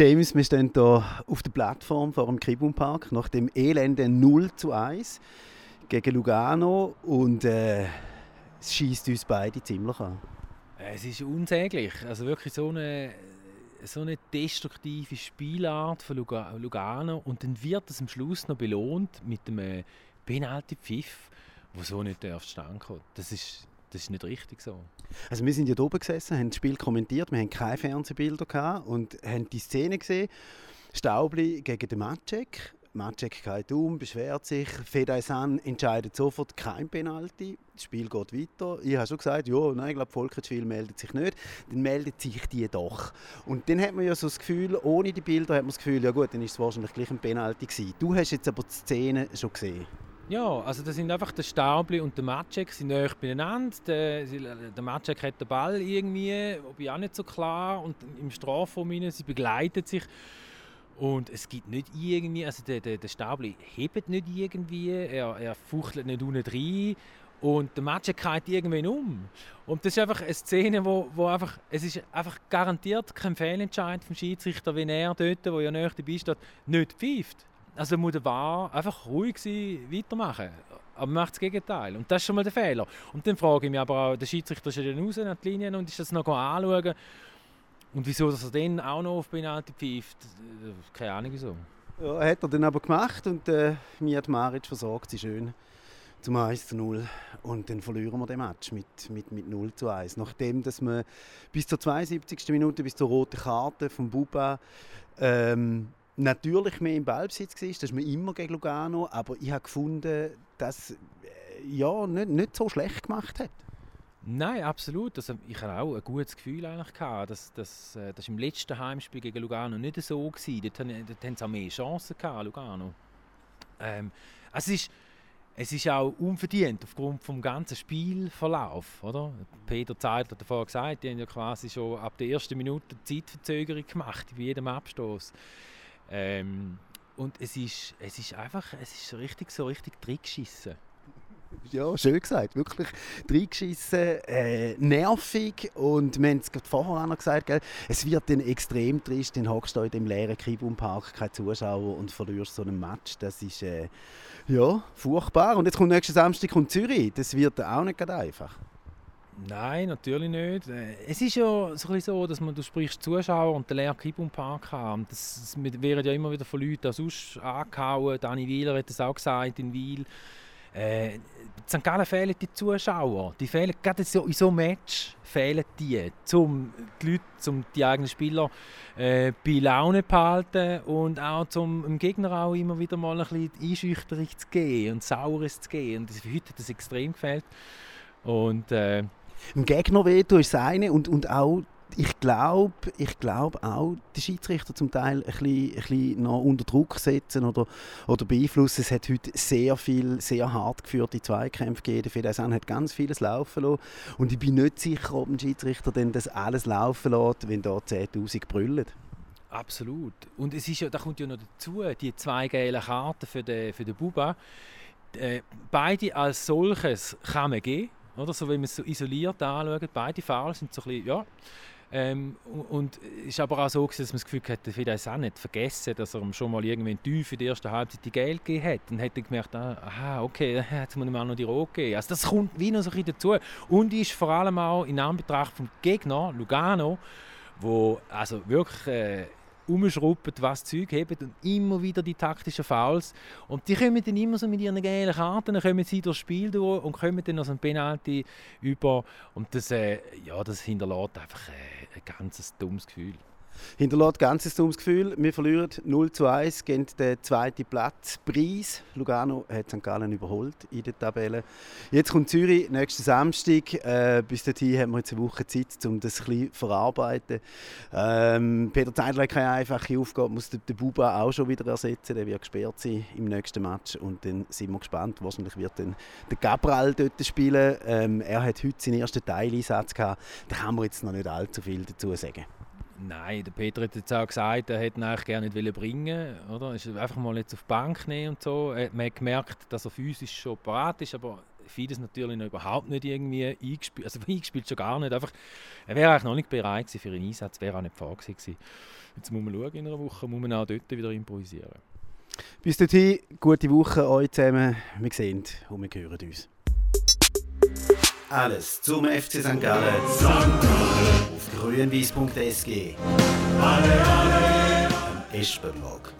James, wir stehen hier auf der Plattform vor dem Kibum Park nach dem elenden 0 zu 1 gegen Lugano und äh, es schießt uns beide ziemlich an. Es ist unsäglich. Also wirklich so eine, so eine destruktive Spielart von Lugano und dann wird es am Schluss noch belohnt mit einem Penalty-Pfiff, wo so nicht stehen kann. Das ist, das ist nicht richtig so. Also wir sind ja oben gesessen, haben das Spiel kommentiert, wir haben keine Fernsehbilder gehabt und haben die Szene gesehen. Staubli gegen den Matschek. Matschek geht um, beschwert sich. Fedaisan entscheidet sofort kein Penalty. Das Spiel geht weiter. Ich habe schon gesagt, ja, nein, ich glaube, Volkertschwil meldet sich nicht. Dann meldet sich die doch. Und dann hat man ja so das Gefühl, ohne die Bilder hat man das Gefühl, ja gut, dann ist es wahrscheinlich gleich ein Penalty gewesen. Du hast jetzt aber die Szene schon gesehen. Ja, also das sind einfach der Staubli und der Matschek sind nahe beieinander. Der, der Matschek hat den Ball irgendwie, ob auch nicht so klar, und im Strafraum rein, sie begleitet sich. Und es gibt nicht irgendwie, also der, der, der Staubli hebt nicht irgendwie, er, er fuchtelt nicht unten rein und der Matschek geht irgendwann um. Und das ist einfach eine Szene, wo, wo einfach, es ist einfach garantiert kein Fehlentscheid vom Schiedsrichter, wenn er dort, wo ja näher dabei steht, nicht pfeift. Also muss der War einfach ruhig sein, weitermachen. Aber man macht das Gegenteil. Und das ist schon mal der Fehler. Und dann frage ich mich aber auch, der Schiedsrichter ist ja raus an die Linien und ist das noch anschauen. Und wieso, dass er dann auch noch auf Penalty pfeift, äh, keine Ahnung wieso. Ja, hat er dann aber gemacht und äh, Miat Maric versorgt sie schön zum 1 zu 0. Und dann verlieren wir den Match mit, mit, mit 0 zu 1. Nachdem dass wir bis zur 72. Minute, bis zur roten Karte von Buba ähm, natürlich mehr im Ballbesitz war. Das ist man immer gegen Lugano. Aber ich habe gefunden, dass äh, ja, nicht, nicht so schlecht gemacht hat. Nein, absolut. Also, ich hatte auch ein gutes Gefühl eigentlich gehabt. Das, das, äh, das im letzten Heimspiel gegen Lugano nicht so gewesen. Dort, haben sie auch mehr Chancen gehabt, Lugano. Ähm, also es ist, es ist auch unverdient aufgrund des ganzen Spielverlauf, oder? Peter Zeidler hat davor gesagt, die haben ja quasi schon ab der ersten Minute Zeitverzögerung gemacht bei jedem Abstoß. Ähm, und es ist, es ist einfach, es ist richtig so richtig Trickschissen. Ja, schön gesagt. Wirklich reingeschissen, äh, nervig. Und wir haben es vorher auch noch gesagt, gell? es wird dann extrem trist, dann hockst du in dem leeren Kibum-Park, keine Zuschauer und verlierst so einen Match. Das ist äh, ja, furchtbar. Und jetzt kommt nächsten Samstag kommt Zürich. Das wird auch nicht einfach. Nein, natürlich nicht. Äh, es ist ja so, so dass man, du sprichst Zuschauer und den leeren Kibum-Park haben. Das, das werden ja immer wieder von Leuten sonst angehauen. Dani Wieler hat das auch gesagt in Wiel. Äh, St. Gallen fehlen die Zuschauer. Die fehlen, gerade so, in so einem Match fehlen die, um die Leute, um die eigenen Spieler äh, bei Laune zu behalten und auch um dem Gegner auch immer wieder mal ein bisschen Einschüchterung zu geben und Saures zu geben. Und heute hat das extrem gefehlt. Und, äh, Im Gegner weh ist das eine und, und auch ich glaube ich glaub auch, die Schiedsrichter zum Teil ein bisschen, ein bisschen noch unter Druck setzen oder, oder beeinflussen. Es hat heute sehr viel, sehr hart geführte Zweikämpfe gegeben. Fedaisan hat ganz vieles laufen lassen. Und ich bin nicht sicher, ob ein Schiedsrichter denn das alles laufen lässt, wenn da 10'000 brüllen. Absolut. Und es ist ja, da kommt ja noch dazu, die zwei gelben Karten für den, für den Buba. Äh, beide als solches kann man geben. Oder? So, wenn man es so isoliert anschaut, beide Fouls sind so ein bisschen, ja, ähm, und es ist aber auch so, dass man das Gefühl hatte, vielleicht auch nicht vergessen, dass er schon mal irgendwann tief in der ersten Halbzeit die Geld gegeben hat. Und hat dann gemerkt, ah, okay, jetzt muss man auch noch die Rot geben. Also das kommt wie noch so ein dazu. Und ist vor allem auch in Anbetracht vom Gegner, Lugano, wo also wirklich äh, umschrauben, was Zeug haben und immer wieder die taktischen Fouls. Und die kommen dann immer so mit ihren gelben Karten, dann kommen sie durchs Spiel durch und kommen dann noch so ein Penalty über. Und das, äh, ja, das hinterlässt einfach äh, ein ganz dummes Gefühl hinterlässt ganz dummes Gefühl. Wir verlieren 0 zu 1 gegen den zweiten Platz. Preis. Lugano hat St. Gallen überholt in der Tabelle. Jetzt kommt Zürich nächsten Samstag. Äh, bis dahin haben wir jetzt eine Woche Zeit, um das ein zu verarbeiten. Ähm, Peter Zeidler hat keine einfache Aufgabe, muss den, Buba auch schon wieder ersetzen. Der wird gesperrt sein im nächsten Match. Und dann sind wir gespannt. Wahrscheinlich wird dann der Gabriel dort spielen. Ähm, er hat heute seinen ersten Teileinsatz gehabt. Da kann man jetzt noch nicht allzu viel dazu sagen. Nein, der Peter hat jetzt auch gesagt, er hätte ihn eigentlich gerne nicht bringen oder? Ist einfach mal jetzt auf die Bank nehmen und so. Man hat gemerkt, dass er physisch schon parat ist, aber vieles natürlich noch überhaupt nicht irgendwie eingespielt, also eingespielt schon gar nicht. Einfach, er wäre eigentlich noch nicht bereit für einen Einsatz, wäre auch nicht vorgesehen gewesen. Jetzt muss man schauen, in einer Woche muss man auch dort wieder improvisieren. Bis dorthin, gute Woche euch zusammen. Wir sehen und wir hören uns. Alles zum FC St. Gallen auf grünwies.sg. Alle, alle. Am Espenblog.